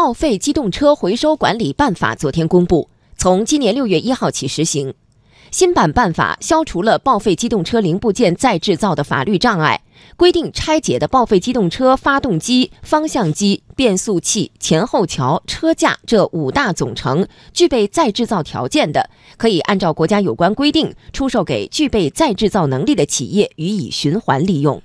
报废机动车回收管理办法昨天公布从今年六月一号起实行。新版办法消除了报废机动车零部件再制造的法律障碍规定拆解的报废机动车发动机方向机变速器前后桥车架这五大总成具备再制造条件的可以按照国家有关规定出售给具备再制造能力的企业予以循环利用。